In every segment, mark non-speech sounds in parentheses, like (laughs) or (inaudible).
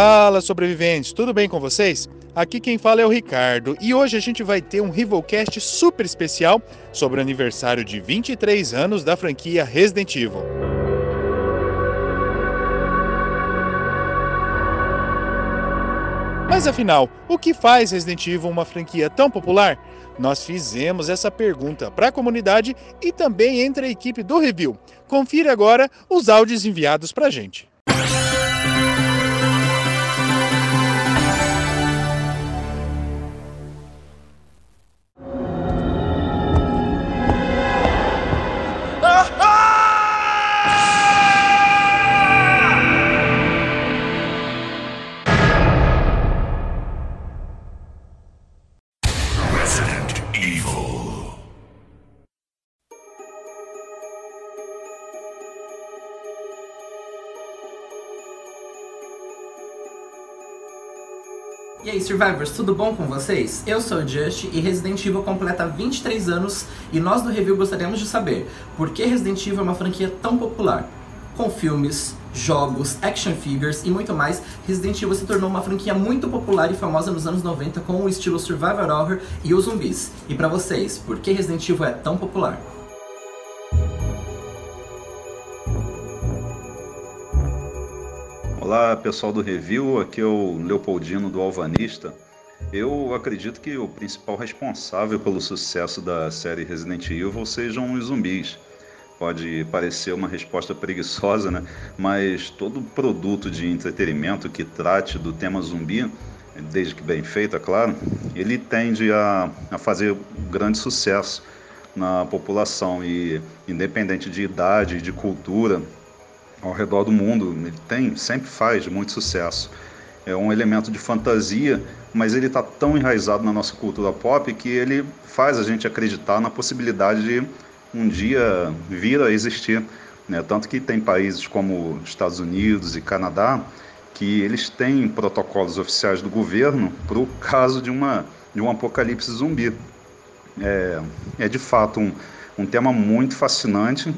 Fala, sobreviventes, tudo bem com vocês? Aqui quem fala é o Ricardo e hoje a gente vai ter um Rivalcast super especial sobre o aniversário de 23 anos da franquia Resident Evil. Mas afinal, o que faz Resident Evil uma franquia tão popular? Nós fizemos essa pergunta para a comunidade e também entre a equipe do review. Confira agora os áudios enviados para a gente. E aí, Survivors, tudo bom com vocês? Eu sou o Just e Resident Evil completa 23 anos e nós do review gostaríamos de saber por que Resident Evil é uma franquia tão popular. Com filmes, jogos, action figures e muito mais, Resident Evil se tornou uma franquia muito popular e famosa nos anos 90 com o estilo survival horror e os zumbis. E pra vocês, por que Resident Evil é tão popular? Olá pessoal do Review, aqui é o Leopoldino do Alvanista. Eu acredito que o principal responsável pelo sucesso da série Resident Evil sejam os zumbis. Pode parecer uma resposta preguiçosa, né? Mas todo produto de entretenimento que trate do tema zumbi, desde que bem feito, é claro, ele tende a, a fazer grande sucesso na população e independente de idade e de cultura, ao redor do mundo. Ele tem, sempre faz muito sucesso. É um elemento de fantasia, mas ele está tão enraizado na nossa cultura pop que ele faz a gente acreditar na possibilidade de um dia vir a existir. Né? Tanto que tem países como Estados Unidos e Canadá que eles têm protocolos oficiais do governo para o caso de, uma, de um apocalipse zumbi. É, é de fato um, um tema muito fascinante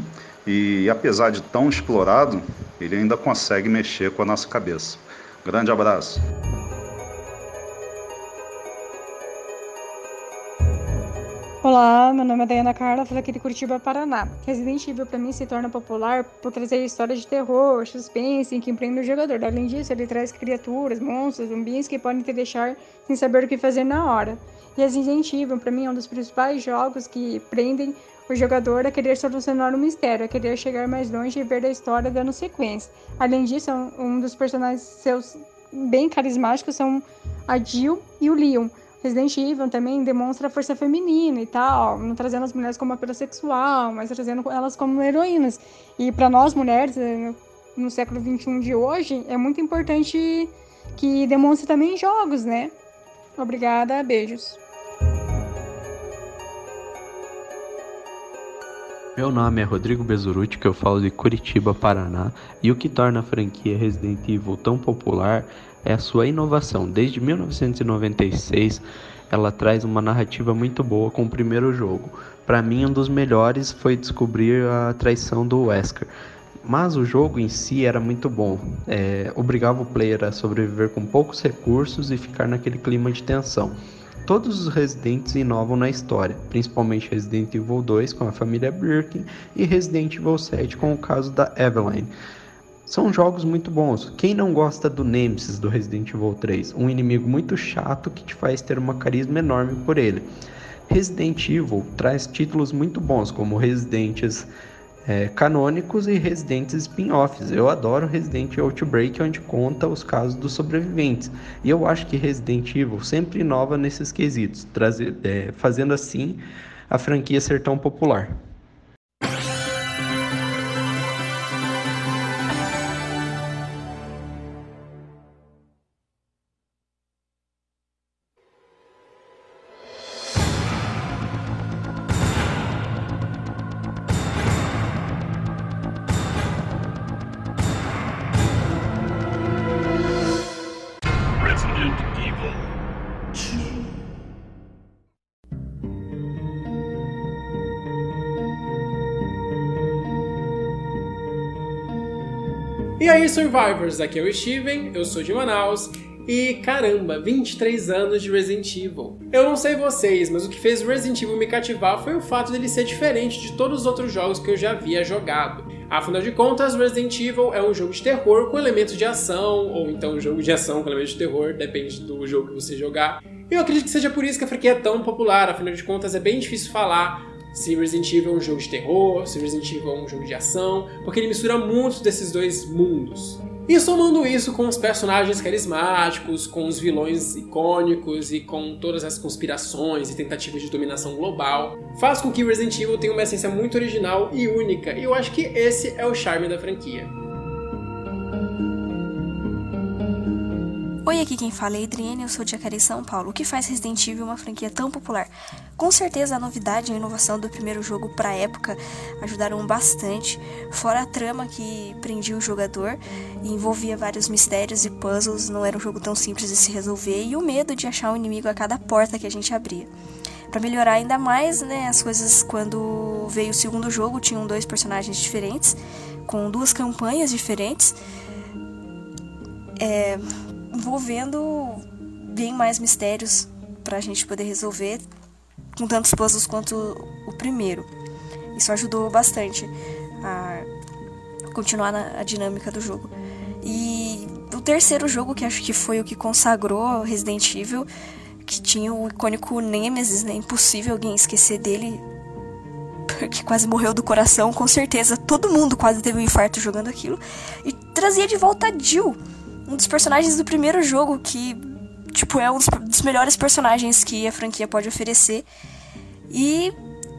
e apesar de tão explorado, ele ainda consegue mexer com a nossa cabeça. Grande abraço. Olá, meu nome é Dayana Carla, falo aqui de Curitiba, Paraná. Resident Evil para mim se torna popular por trazer histórias de terror, suspense que empreendem o jogador. Além disso, ele traz criaturas, monstros, zumbis que podem te deixar sem saber o que fazer na hora. E Resident Evil para mim é um dos principais jogos que prendem o jogador a querer solucionar o mistério, a querer chegar mais longe e ver a história dando sequência. Além disso, um dos personagens seus bem carismáticos são a Jill e o Leon. Resident Evil também demonstra a força feminina e tal, não trazendo as mulheres como apelo sexual, mas trazendo elas como heroínas. E para nós mulheres, eh, no século XXI de hoje, é muito importante que demonstre também jogos, né? Obrigada, beijos. Meu nome é Rodrigo Bezuruti, que eu falo de Curitiba, Paraná, e o que torna a franquia Resident Evil tão popular é a sua inovação. Desde 1996, ela traz uma narrativa muito boa com o primeiro jogo. Para mim, um dos melhores foi descobrir a traição do Wesker. Mas o jogo em si era muito bom, é, obrigava o player a sobreviver com poucos recursos e ficar naquele clima de tensão. Todos os Residentes inovam na história, principalmente Resident Evil 2 com a família Birkin e Resident Evil 7 com o caso da Eveline. São jogos muito bons. Quem não gosta do Nemesis do Resident Evil 3? Um inimigo muito chato que te faz ter uma carisma enorme por ele. Resident Evil traz títulos muito bons, como Residentes é, canônicos e Residentes spin-offs. Eu adoro Resident Outbreak, onde conta os casos dos sobreviventes. E eu acho que Resident Evil sempre inova nesses quesitos, trazer, é, fazendo assim a franquia ser tão popular. Survivors, aqui é o Steven, eu sou de Manaus e caramba, 23 anos de Resident Evil. Eu não sei vocês, mas o que fez Resident Evil me cativar foi o fato dele ser diferente de todos os outros jogos que eu já havia jogado. Afinal de contas, Resident Evil é um jogo de terror com elementos de ação, ou então um jogo de ação com elementos de terror, depende do jogo que você jogar. Eu acredito que seja por isso que a franquia é tão popular, afinal de contas é bem difícil falar se Resident Evil é um jogo de terror, se Resident Evil é um jogo de ação, porque ele mistura muitos desses dois mundos. E somando isso com os personagens carismáticos, com os vilões icônicos e com todas as conspirações e tentativas de dominação global, faz com que Resident Evil tenha uma essência muito original e única, e eu acho que esse é o charme da franquia. Oi, aqui quem fala é Adriane, eu sou de Acari, São Paulo. O que faz Resident Evil uma franquia tão popular? Com certeza a novidade e a inovação do primeiro jogo para época ajudaram bastante, fora a trama que prendia o jogador e envolvia vários mistérios e puzzles, não era um jogo tão simples de se resolver, e o medo de achar um inimigo a cada porta que a gente abria. Para melhorar ainda mais, né, as coisas quando veio o segundo jogo tinham dois personagens diferentes, com duas campanhas diferentes. É, envolvendo bem mais mistérios para a gente poder resolver com tantos puzzles quanto o primeiro. Isso ajudou bastante a continuar na, a dinâmica do jogo. E o terceiro jogo, que acho que foi o que consagrou Resident Evil, que tinha o icônico Nemesis, né? Impossível alguém esquecer dele, (laughs) porque quase morreu do coração, com certeza. Todo mundo quase teve um infarto jogando aquilo. E trazia de volta a Jill um dos personagens do primeiro jogo que, tipo, é um dos melhores personagens que a franquia pode oferecer. E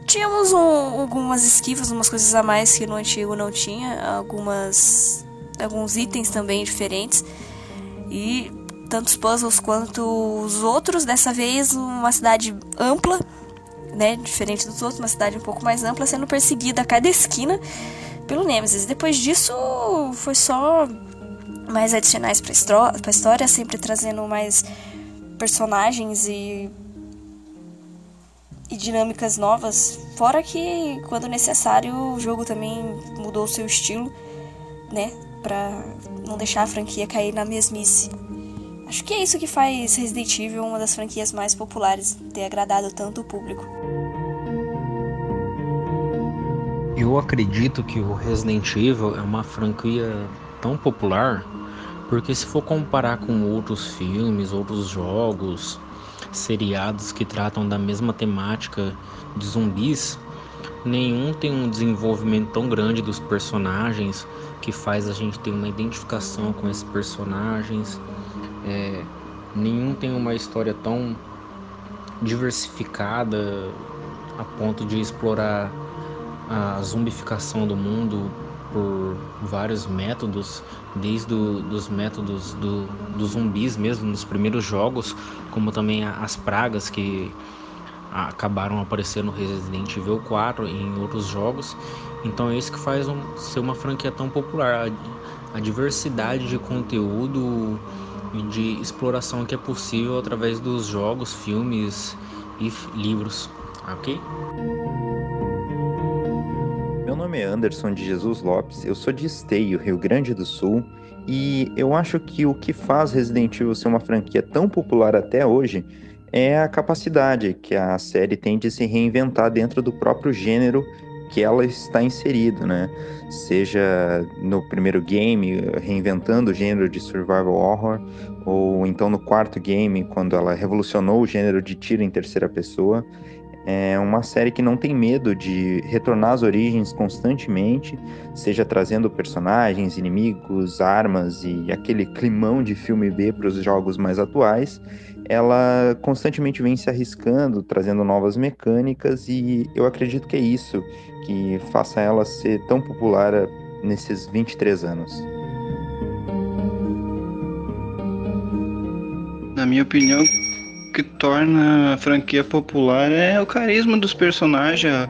tínhamos um, algumas esquivas, umas coisas a mais que no antigo não tinha, algumas alguns itens também diferentes. E tantos puzzles quanto os outros, dessa vez uma cidade ampla, né, diferente dos outros, uma cidade um pouco mais ampla, sendo perseguida a cada esquina pelo Nemesis. Depois disso, foi só mais adicionais para a história, sempre trazendo mais personagens e, e dinâmicas novas. Fora que, quando necessário, o jogo também mudou o seu estilo, né? Pra não deixar a franquia cair na mesmice. Acho que é isso que faz Resident Evil uma das franquias mais populares, ter agradado tanto o público. Eu acredito que o Resident Evil é uma franquia tão popular porque se for comparar com outros filmes, outros jogos, seriados que tratam da mesma temática de zumbis, nenhum tem um desenvolvimento tão grande dos personagens que faz a gente ter uma identificação com esses personagens. É, nenhum tem uma história tão diversificada a ponto de explorar a zumbificação do mundo por vários métodos, desde os métodos do, dos zumbis mesmo nos primeiros jogos, como também as pragas que acabaram aparecendo no Resident Evil 4 e em outros jogos. Então é isso que faz um, ser uma franquia tão popular, a, a diversidade de conteúdo e de exploração que é possível através dos jogos, filmes e livros, ok? Nome é Anderson de Jesus Lopes, eu sou de Esteio, Rio Grande do Sul, e eu acho que o que faz Resident Evil ser uma franquia tão popular até hoje é a capacidade que a série tem de se reinventar dentro do próprio gênero que ela está inserida, né? Seja no primeiro game, reinventando o gênero de survival horror, ou então no quarto game, quando ela revolucionou o gênero de tiro em terceira pessoa. É uma série que não tem medo de retornar às origens constantemente, seja trazendo personagens, inimigos, armas e aquele climão de filme B para os jogos mais atuais. Ela constantemente vem se arriscando, trazendo novas mecânicas e eu acredito que é isso que faça ela ser tão popular nesses 23 anos. Na minha opinião, que torna a franquia popular é o carisma dos personagens, a,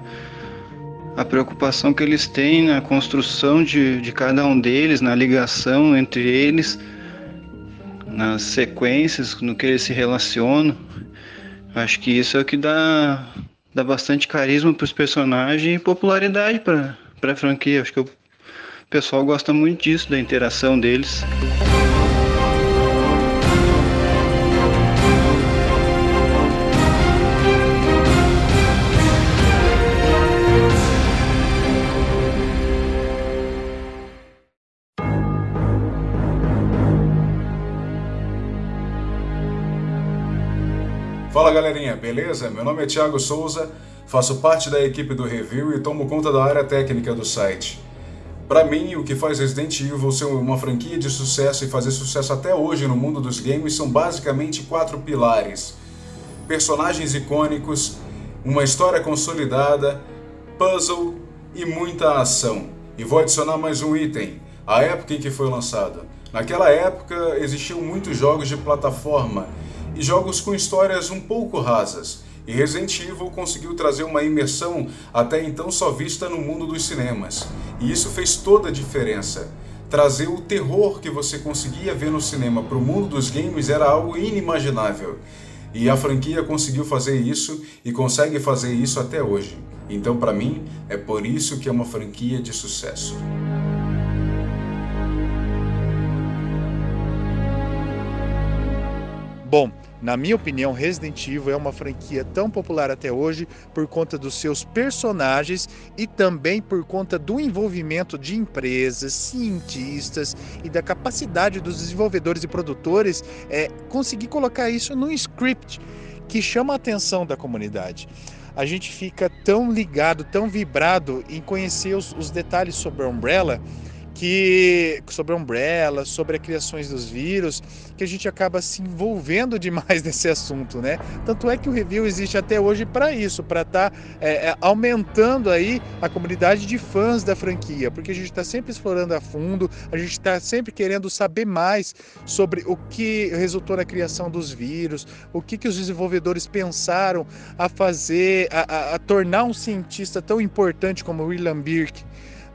a preocupação que eles têm na construção de, de cada um deles, na ligação entre eles, nas sequências, no que eles se relacionam. Acho que isso é o que dá, dá bastante carisma para os personagens e popularidade para a franquia. Acho que o pessoal gosta muito disso, da interação deles. Fala galerinha, beleza? Meu nome é Thiago Souza, faço parte da equipe do review e tomo conta da área técnica do site. Para mim, o que faz Resident Evil ser uma franquia de sucesso e fazer sucesso até hoje no mundo dos games são basicamente quatro pilares: personagens icônicos, uma história consolidada, puzzle e muita ação. E vou adicionar mais um item: a época em que foi lançado. Naquela época existiam muitos jogos de plataforma e jogos com histórias um pouco rasas. E Resident Evil conseguiu trazer uma imersão até então só vista no mundo dos cinemas. E isso fez toda a diferença. Trazer o terror que você conseguia ver no cinema para o mundo dos games era algo inimaginável. E a franquia conseguiu fazer isso e consegue fazer isso até hoje. Então, para mim, é por isso que é uma franquia de sucesso. Bom, na minha opinião, Resident Evil é uma franquia tão popular até hoje por conta dos seus personagens e também por conta do envolvimento de empresas, cientistas e da capacidade dos desenvolvedores e produtores é, conseguir colocar isso num script que chama a atenção da comunidade. A gente fica tão ligado, tão vibrado em conhecer os, os detalhes sobre a Umbrella que sobre a Umbrella, sobre as criações dos vírus, que a gente acaba se envolvendo (laughs) demais nesse assunto, né? Tanto é que o review existe até hoje para isso, para estar tá, é, é, aumentando aí a comunidade de fãs da franquia, porque a gente está sempre explorando a fundo, a gente está sempre querendo saber mais sobre o que resultou na criação dos vírus, o que, que os desenvolvedores pensaram a fazer, a, a, a tornar um cientista tão importante como William Birk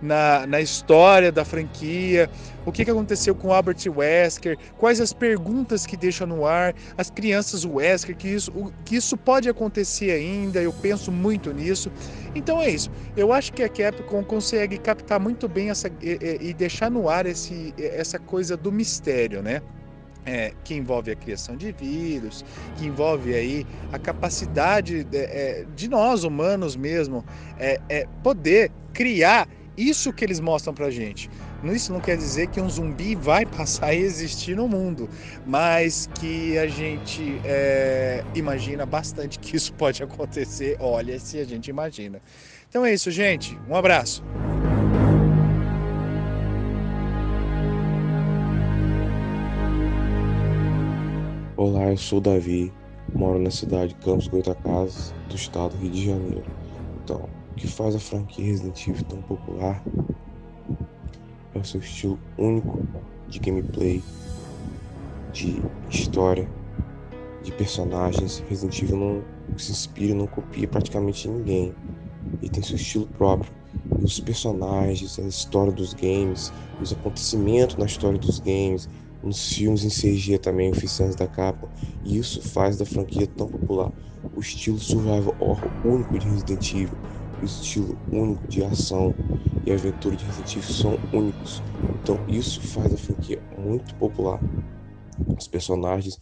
na, na história da franquia, o que, que aconteceu com Albert Wesker, quais as perguntas que deixa no ar, as crianças Wesker, que isso, que isso pode acontecer ainda, eu penso muito nisso. Então é isso. Eu acho que a Capcom consegue captar muito bem essa e, e deixar no ar esse, essa coisa do mistério, né? É, que envolve a criação de vírus, que envolve aí a capacidade de, é, de nós humanos mesmo é, é poder criar isso que eles mostram pra gente. Isso não quer dizer que um zumbi vai (laughs) passar a existir no mundo, mas que a gente é, imagina bastante que isso pode acontecer. Olha, se a gente imagina. Então é isso, gente. Um abraço. Olá, eu sou o Davi, moro na cidade de Campos Goitacazes, do estado do Rio de Janeiro. Então, que faz a franquia Resident Evil tão popular é o seu estilo único de gameplay, de história, de personagens. Resident Evil não se inspira, não copia praticamente ninguém. Ele tem seu estilo próprio. E os personagens, a história dos games, os acontecimentos na história dos games, nos filmes em CG também oficiais da capa. E isso faz da franquia tão popular. O estilo survival horror único de Resident Evil estilo único de ação e aventura de Resident Evil são únicos. Então isso faz a franquia muito popular. Os personagens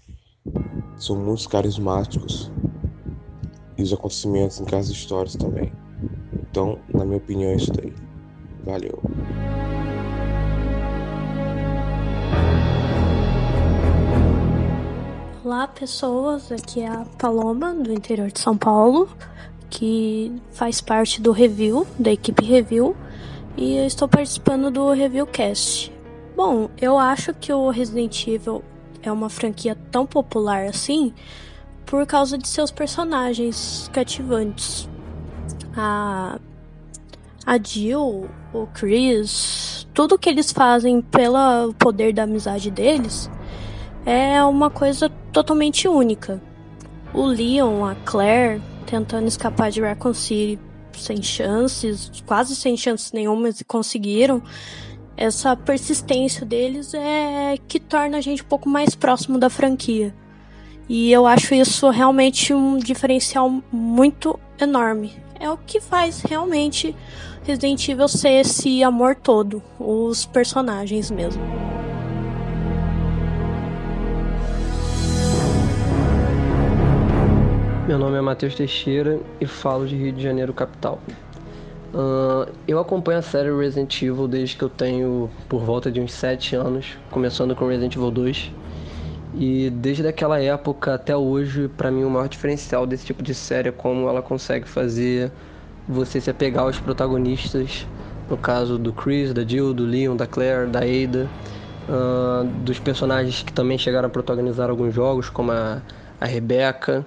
são muito carismáticos e os acontecimentos em cada histórias também. Então, na minha opinião, é isso daí. Valeu. Olá, pessoas. Aqui é a Paloma, do interior de São Paulo que faz parte do review, da equipe review, e eu estou participando do Reviewcast. Bom, eu acho que o Resident Evil é uma franquia tão popular assim por causa de seus personagens cativantes. A a Jill, o Chris, tudo que eles fazem pelo poder da amizade deles é uma coisa totalmente única. O Leon, a Claire, tentando escapar de Raccoon City sem chances, quase sem chances nenhuma, e conseguiram. Essa persistência deles é que torna a gente um pouco mais próximo da franquia. E eu acho isso realmente um diferencial muito enorme. é o que faz realmente Resident Evil ser esse amor todo, os personagens mesmo. Meu nome é Matheus Teixeira e falo de Rio de Janeiro, capital. Uh, eu acompanho a série Resident Evil desde que eu tenho por volta de uns 7 anos, começando com Resident Evil 2. E desde aquela época até hoje, para mim o maior diferencial desse tipo de série é como ela consegue fazer você se apegar aos protagonistas, no caso do Chris, da Jill, do Leon, da Claire, da Ada, uh, dos personagens que também chegaram a protagonizar alguns jogos, como a, a Rebecca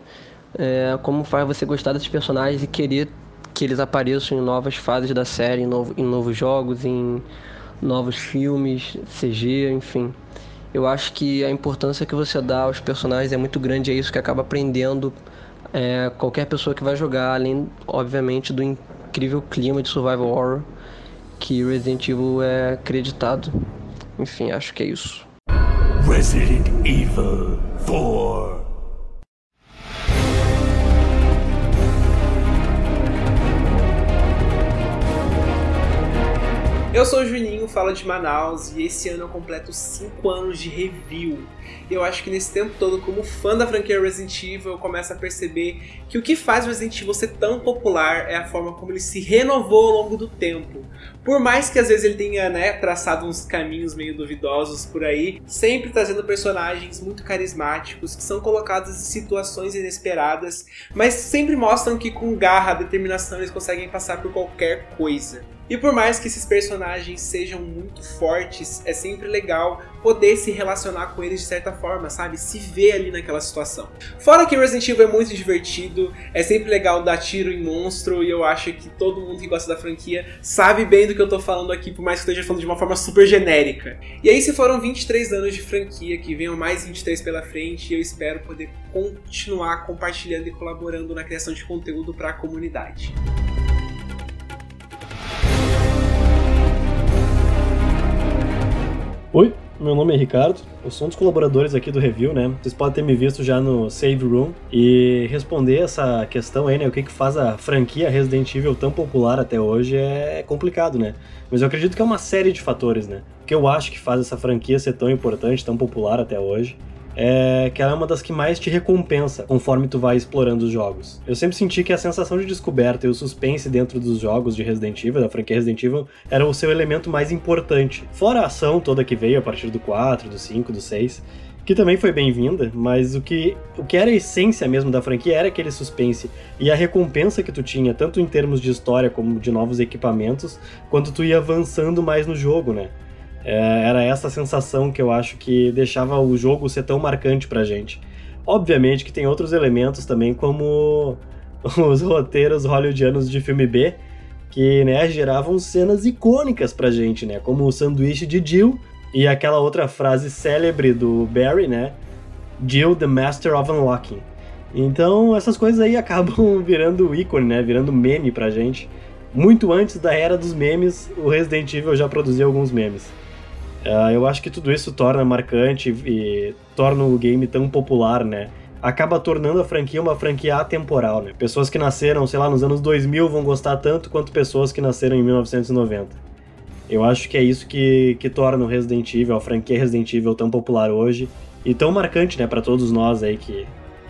é, como faz você gostar desses personagens e querer que eles apareçam em novas fases da série, em, novo, em novos jogos, em novos filmes, CG, enfim. Eu acho que a importância que você dá aos personagens é muito grande, é isso que acaba aprendendo é, qualquer pessoa que vai jogar, além, obviamente, do incrível clima de survival horror que Resident Evil é acreditado. Enfim, acho que é isso. Resident Evil 4 Eu sou o Juninho, falo de Manaus e esse ano eu completo 5 anos de review. Eu acho que nesse tempo todo, como fã da franquia Resident Evil, eu começo a perceber que o que faz Resident Evil ser tão popular é a forma como ele se renovou ao longo do tempo. Por mais que às vezes ele tenha né, traçado uns caminhos meio duvidosos por aí, sempre trazendo personagens muito carismáticos que são colocados em situações inesperadas, mas sempre mostram que com garra, determinação eles conseguem passar por qualquer coisa. E por mais que esses personagens sejam muito fortes, é sempre legal poder se relacionar com eles de certa forma, sabe? Se ver ali naquela situação. Fora que Resident Evil é muito divertido, é sempre legal dar tiro em monstro e eu acho que todo mundo que gosta da franquia sabe bem do que eu tô falando aqui, por mais que eu esteja falando de uma forma super genérica. E aí se foram 23 anos de franquia, que venham mais 23 pela frente, e eu espero poder continuar compartilhando e colaborando na criação de conteúdo para a comunidade. Oi, meu nome é Ricardo, eu sou um dos colaboradores aqui do review, né? Vocês podem ter me visto já no Save Room e responder essa questão aí, né? O que, que faz a franquia Resident Evil tão popular até hoje é complicado, né? Mas eu acredito que é uma série de fatores, né? O que eu acho que faz essa franquia ser tão importante, tão popular até hoje é que ela é uma das que mais te recompensa conforme tu vai explorando os jogos. Eu sempre senti que a sensação de descoberta e o suspense dentro dos jogos de Resident Evil, da franquia Resident Evil, era o seu elemento mais importante. Fora a ação toda que veio a partir do 4, do 5, do 6, que também foi bem-vinda, mas o que, o que era a essência mesmo da franquia era aquele suspense e a recompensa que tu tinha, tanto em termos de história como de novos equipamentos, quanto tu ia avançando mais no jogo, né? É, era essa sensação que eu acho que deixava o jogo ser tão marcante pra gente. Obviamente que tem outros elementos também, como (laughs) os roteiros hollywoodianos de filme B, que né, geravam cenas icônicas pra gente, né? Como o sanduíche de Jill e aquela outra frase célebre do Barry, né? Jill, the Master of Unlocking. Então essas coisas aí (laughs) acabam virando ícone, né? Virando meme pra gente. Muito antes da era dos memes, o Resident Evil já produziu alguns memes. Uh, eu acho que tudo isso torna marcante e torna o game tão popular, né? Acaba tornando a franquia uma franquia atemporal, né? Pessoas que nasceram, sei lá, nos anos 2000 vão gostar tanto quanto pessoas que nasceram em 1990. Eu acho que é isso que, que torna o Resident Evil, a franquia Resident Evil tão popular hoje e tão marcante, né, para todos nós aí que,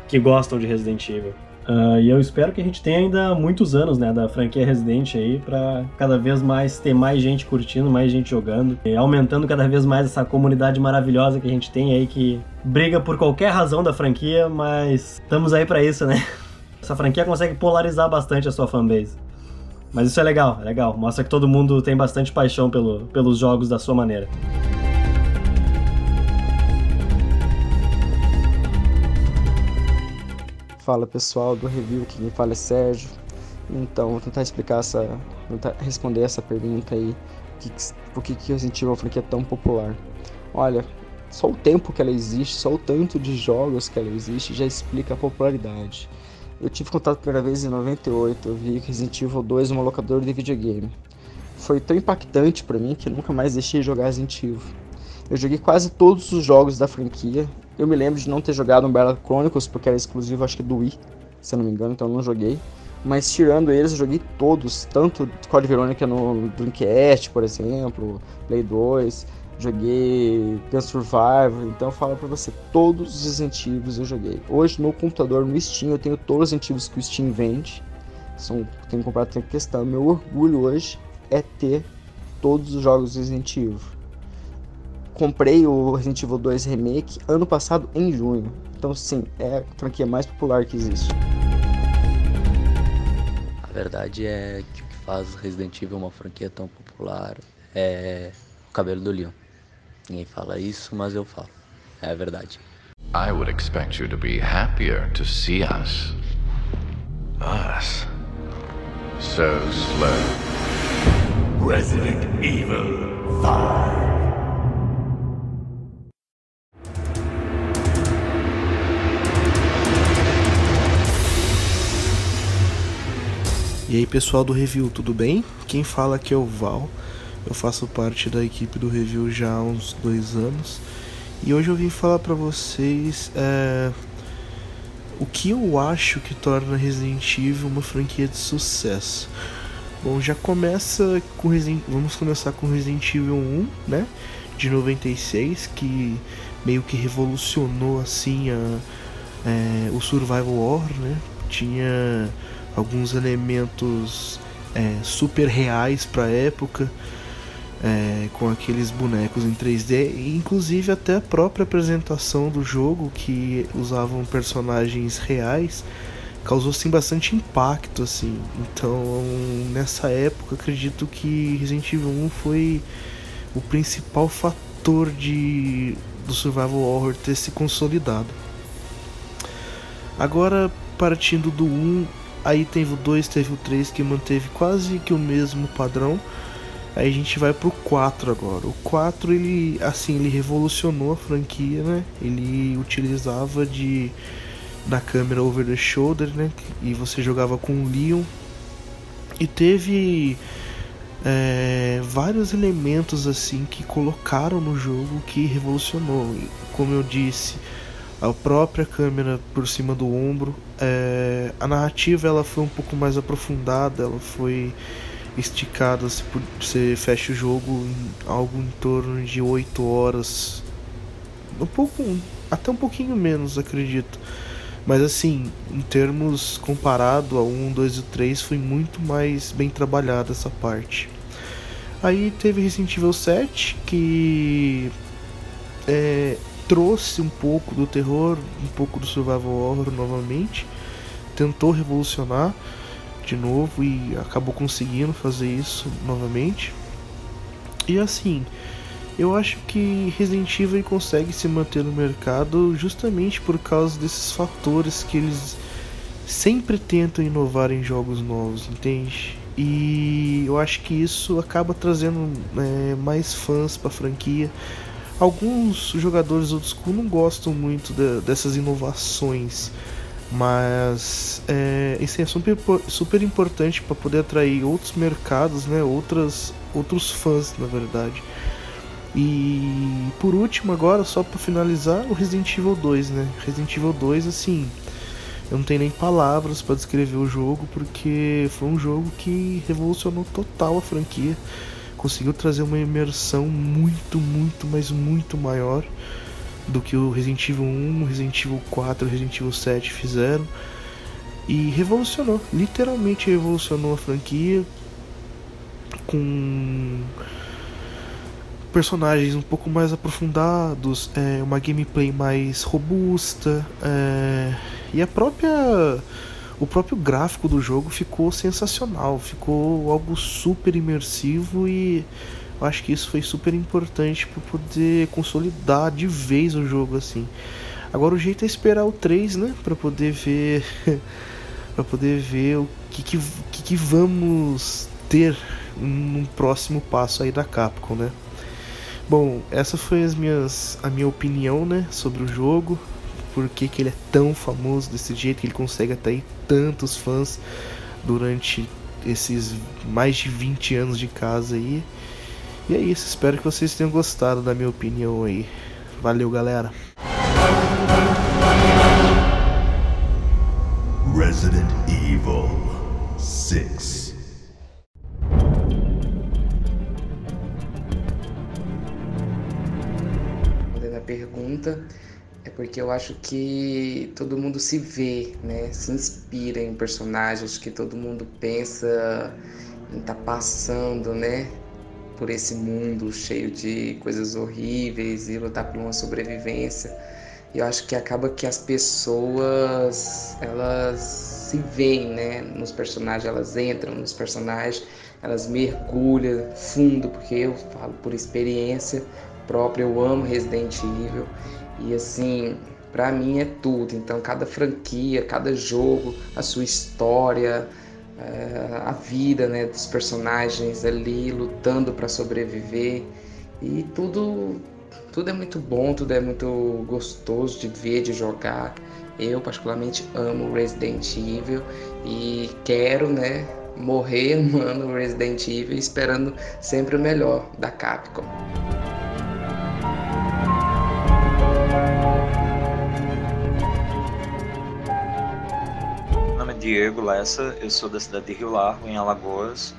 que gostam de Resident Evil. Uh, e eu espero que a gente tenha ainda muitos anos né, da franquia Resident aí para cada vez mais ter mais gente curtindo, mais gente jogando, e aumentando cada vez mais essa comunidade maravilhosa que a gente tem aí que briga por qualquer razão da franquia, mas estamos aí para isso, né? (laughs) Essa franquia consegue polarizar bastante a sua fanbase. Mas isso é legal, é legal. Mostra que todo mundo tem bastante paixão pelo, pelos jogos da sua maneira. Fala pessoal do review, quem fala é Sérgio. Então, vou tentar explicar essa. Tentar responder essa pergunta aí. Que, por que, que Resident Evil é tão popular? Olha, só o tempo que ela existe, só o tanto de jogos que ela existe já explica a popularidade. Eu tive contato pela vez em 98, eu vi Resident Evil 2 uma locadora de videogame. Foi tão impactante para mim que nunca mais deixei de jogar Resident Evil. Eu joguei quase todos os jogos da franquia eu me lembro de não ter jogado Umbrella Chronicles, porque era exclusivo, acho que do Wii, se eu não me engano, então eu não joguei. Mas tirando eles, eu joguei todos, tanto Code Veronica no Dreamcast, por exemplo, Play 2, joguei Gun Survivor, então eu falo pra você, todos os Evil eu joguei. Hoje no computador, no Steam, eu tenho todos os Evil que o Steam vende. São, tenho comprado tem questão. Meu orgulho hoje é ter todos os jogos Resident Evil. Comprei o Resident Evil 2 Remake ano passado em junho. Então sim, é a franquia mais popular que existe. A verdade é que o que faz Resident Evil uma franquia tão popular é o cabelo do Leon. Ninguém fala isso, mas eu falo. É a verdade. I would expect you to be happier to see us. Us. So slow. Resident Evil 5. E aí pessoal do review, tudo bem? Quem fala aqui é o Val. Eu faço parte da equipe do review já há uns dois anos. E hoje eu vim falar pra vocês é, o que eu acho que torna Resident Evil uma franquia de sucesso. Bom, já começa com Resident... Vamos começar com Resident Evil 1, né? De 96, que meio que revolucionou assim a, é, o survival horror, né? Tinha alguns elementos é, super reais para a época, é, com aqueles bonecos em 3D, e inclusive até a própria apresentação do jogo que usavam personagens reais causou sim bastante impacto assim. Então, nessa época, acredito que Resident Evil 1 foi o principal fator de do survival horror ter se consolidado. Agora, partindo do 1, aí teve o 2, teve o 3 que manteve quase que o mesmo padrão. Aí a gente vai pro 4 agora. O 4 ele assim, ele revolucionou a franquia, né? Ele utilizava de da câmera over the shoulder, né? E você jogava com o Leon. E teve é, vários elementos assim que colocaram no jogo que revolucionou. Como eu disse, a própria câmera por cima do ombro. É, a narrativa ela foi um pouco mais aprofundada, ela foi esticada. Você fecha o jogo em algo em torno de 8 horas, um pouco, até um pouquinho menos, acredito. Mas assim, em termos comparado a 1, 2 e 3, foi muito mais bem trabalhada essa parte. Aí teve Resident Evil 7, que é, trouxe um pouco do terror, um pouco do survival horror novamente, tentou revolucionar de novo e acabou conseguindo fazer isso novamente. E assim, eu acho que Resident Evil consegue se manter no mercado justamente por causa desses fatores que eles sempre tentam inovar em jogos novos, entende? E eu acho que isso acaba trazendo é, mais fãs para a franquia. Alguns jogadores old school não gostam muito de, dessas inovações, mas é, isso é super, super importante para poder atrair outros mercados, né? Outras, outros fãs, na verdade. E por último, agora, só para finalizar, o Resident Evil 2, né? Resident Evil 2, assim, eu não tenho nem palavras para descrever o jogo, porque foi um jogo que revolucionou total a franquia. Conseguiu trazer uma imersão muito, muito, mas muito maior do que o Resident Evil 1, Resident Evil 4, Resident Evil 7 fizeram. E revolucionou, literalmente revolucionou a franquia com personagens um pouco mais aprofundados, é, uma gameplay mais robusta é, e a própria o próprio gráfico do jogo ficou sensacional, ficou algo super imersivo e eu acho que isso foi super importante para poder consolidar de vez o jogo assim. Agora o jeito é esperar o 3, né, para poder ver (laughs) para poder ver o que que, que que vamos ter num próximo passo aí da Capcom, né? Bom, essa foi as minhas, a minha opinião, né, sobre o jogo, por que, que ele é tão famoso desse jeito, que ele consegue atrair tantos fãs durante esses mais de 20 anos de casa aí. E é isso, espero que vocês tenham gostado da minha opinião aí. Valeu, galera. Resident Evil 6. Respondendo a pergunta, é porque eu acho que todo mundo se vê, né? Se inspira em personagens que todo mundo pensa em estar tá passando, né? Por esse mundo cheio de coisas horríveis e lutar por uma sobrevivência. E eu acho que acaba que as pessoas elas se veem, né, nos personagens, elas entram nos personagens, elas mergulham fundo, porque eu falo por experiência própria, eu amo Resident Evil e assim, para mim é tudo. Então, cada franquia, cada jogo, a sua história, é, a vida né, dos personagens ali lutando para sobreviver e tudo, tudo é muito bom, tudo é muito gostoso de ver, de jogar. Eu particularmente amo Resident Evil e quero, né, morrer (laughs) amando Resident Evil, esperando sempre o melhor da Capcom. Diego Lessa, eu sou da cidade de Rio Largo, em Alagoas.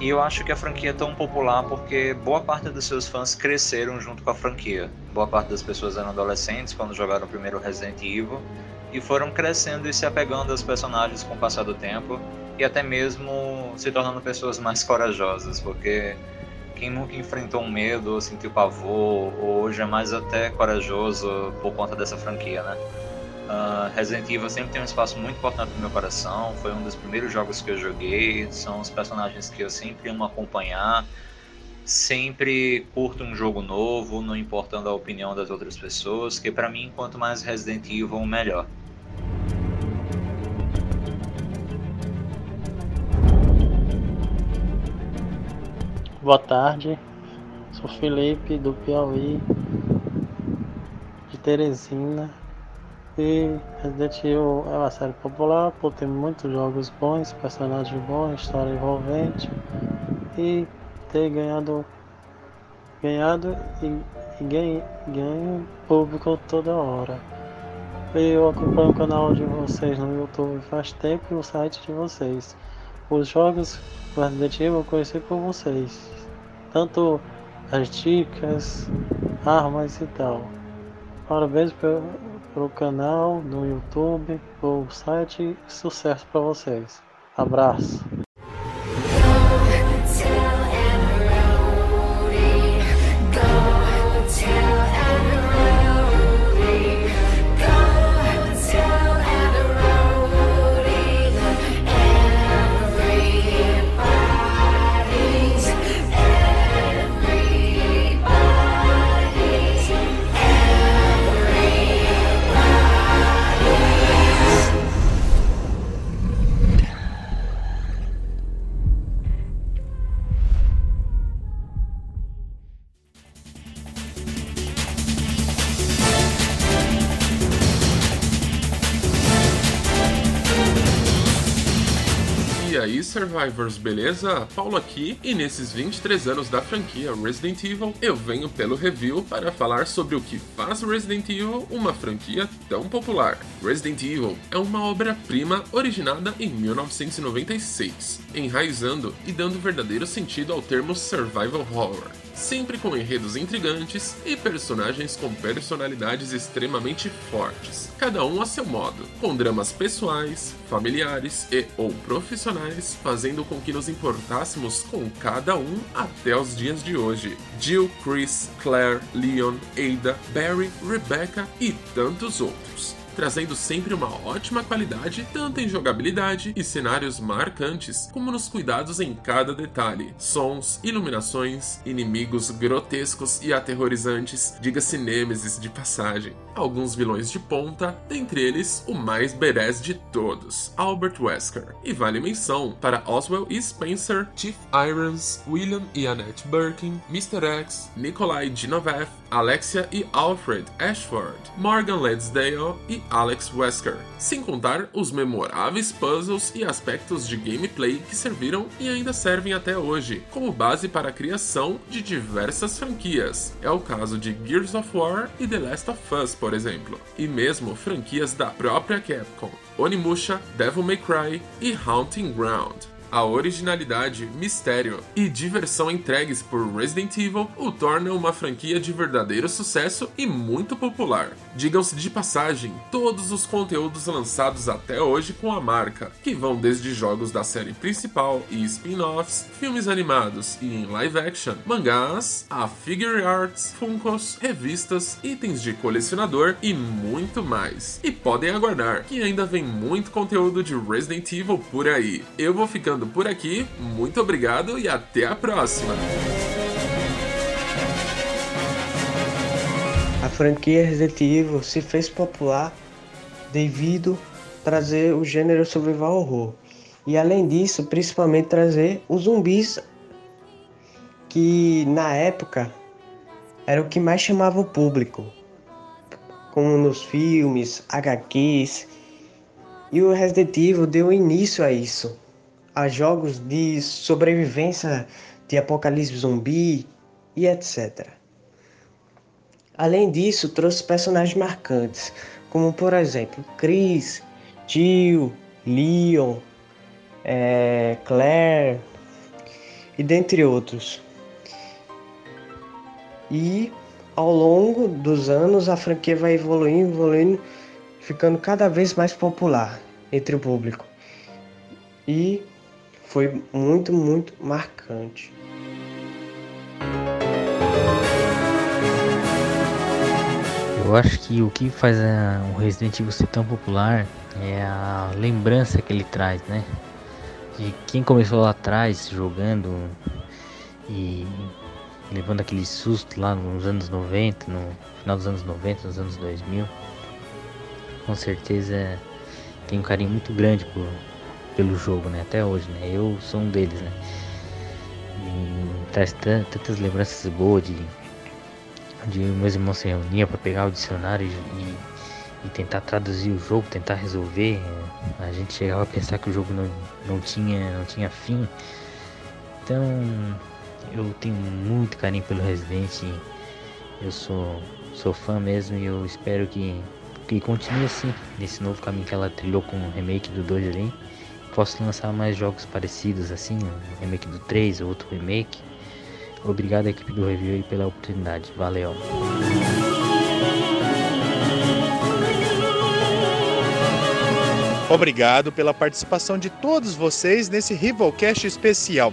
E eu acho que a franquia é tão popular porque boa parte dos seus fãs cresceram junto com a franquia. Boa parte das pessoas eram adolescentes quando jogaram o primeiro Resident Evil e foram crescendo e se apegando aos personagens com o passar do tempo e até mesmo se tornando pessoas mais corajosas, porque quem nunca enfrentou um medo ou sentiu pavor, hoje é mais até corajoso por conta dessa franquia, né? Uh, Resident Evil sempre tem um espaço muito importante no meu coração. Foi um dos primeiros jogos que eu joguei. São os personagens que eu sempre amo acompanhar. Sempre curto um jogo novo, não importando a opinião das outras pessoas. Que para mim, quanto mais Resident Evil, melhor. Boa tarde, sou Felipe do Piauí, de Teresina. E Resident Evil é uma série popular por ter muitos jogos bons, personagens bons, história envolvente e ter ganhado ganhado e, e ganho, ganho público toda hora. Eu acompanho o canal de vocês no YouTube faz tempo e o site de vocês. Os jogos Resident Evil eu conheci por vocês. Tanto as dicas, armas e tal. Parabéns pelo pro canal no YouTube, pro site. Sucesso para vocês. Abraço. Survivors, beleza? Paulo aqui, e nesses 23 anos da franquia Resident Evil, eu venho pelo review para falar sobre o que faz Resident Evil uma franquia tão popular. Resident Evil é uma obra-prima originada em 1996, enraizando e dando verdadeiro sentido ao termo survival horror sempre com enredos intrigantes e personagens com personalidades extremamente fortes, cada um a seu modo, com dramas pessoais, familiares e ou profissionais, fazendo com que nos importássemos com cada um até os dias de hoje. Jill, Chris, Claire, Leon, Ada, Barry, Rebecca e tantos outros trazendo sempre uma ótima qualidade, tanto em jogabilidade e cenários marcantes, como nos cuidados em cada detalhe. Sons, iluminações, inimigos grotescos e aterrorizantes, diga-se Nêmesis de passagem. Alguns vilões de ponta, dentre eles o mais badass de todos, Albert Wesker. E vale menção para Oswell e Spencer, Chief Irons, William e Annette Birkin, Mr. X, Nikolai Dinovev, Alexia e Alfred Ashford, Morgan Lansdale e Alex Wesker, sem contar os memoráveis puzzles e aspectos de gameplay que serviram e ainda servem até hoje, como base para a criação de diversas franquias. É o caso de Gears of War e The Last of Us, por exemplo, e mesmo franquias da própria Capcom, Onimusha, Devil May Cry e Haunting Ground a originalidade, mistério e diversão entregues por Resident Evil o tornam uma franquia de verdadeiro sucesso e muito popular. Digam-se de passagem, todos os conteúdos lançados até hoje com a marca, que vão desde jogos da série principal e spin-offs, filmes animados e em live action, mangás, a figure arts, funkos, revistas, itens de colecionador e muito mais. E podem aguardar, que ainda vem muito conteúdo de Resident Evil por aí. Eu vou ficando ficando por aqui. Muito obrigado e até a próxima. A franquia Resident Evil se fez popular devido trazer o gênero survival horror. E além disso, principalmente trazer os zumbis que na época era o que mais chamava o público, como nos filmes, HQs. E o Resident Evil deu início a isso a jogos de sobrevivência de apocalipse zumbi e etc. Além disso, trouxe personagens marcantes, como por exemplo Chris, Jill, Leon, é, Claire e dentre outros. E ao longo dos anos a franquia vai evoluindo, evoluindo, ficando cada vez mais popular entre o público. E foi muito, muito marcante. Eu acho que o que faz o Resident Evil ser tão popular é a lembrança que ele traz, né? De quem começou lá atrás jogando e levando aquele susto lá nos anos 90, no final dos anos 90, nos anos 2000. Com certeza tem um carinho muito grande por, pelo jogo, né? Até hoje, né? Eu sou um deles, né? E traz tantas lembranças boas de, de meus irmãos se reuniam para pegar o dicionário e, e, tentar traduzir o jogo, tentar resolver. A gente chegava a pensar que o jogo não, não, tinha, não tinha fim. Então eu tenho muito carinho pelo Resident. Eu sou, sou fã mesmo e eu espero que, que continue assim, nesse novo caminho que ela trilhou com o remake do 2 ali posso lançar mais jogos parecidos assim, um remake do 3 ou outro remake. Obrigado equipe do review pela oportunidade. Valeu. Obrigado pela participação de todos vocês nesse Rivalcast especial.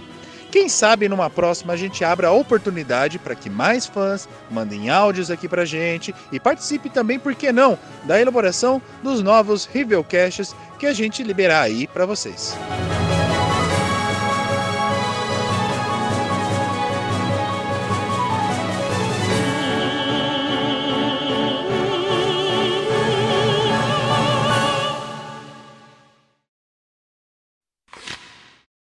Quem sabe numa próxima a gente abra a oportunidade para que mais fãs mandem áudios aqui para gente e participe também, por que não, da elaboração dos novos Rivelcasts que a gente liberar aí para vocês.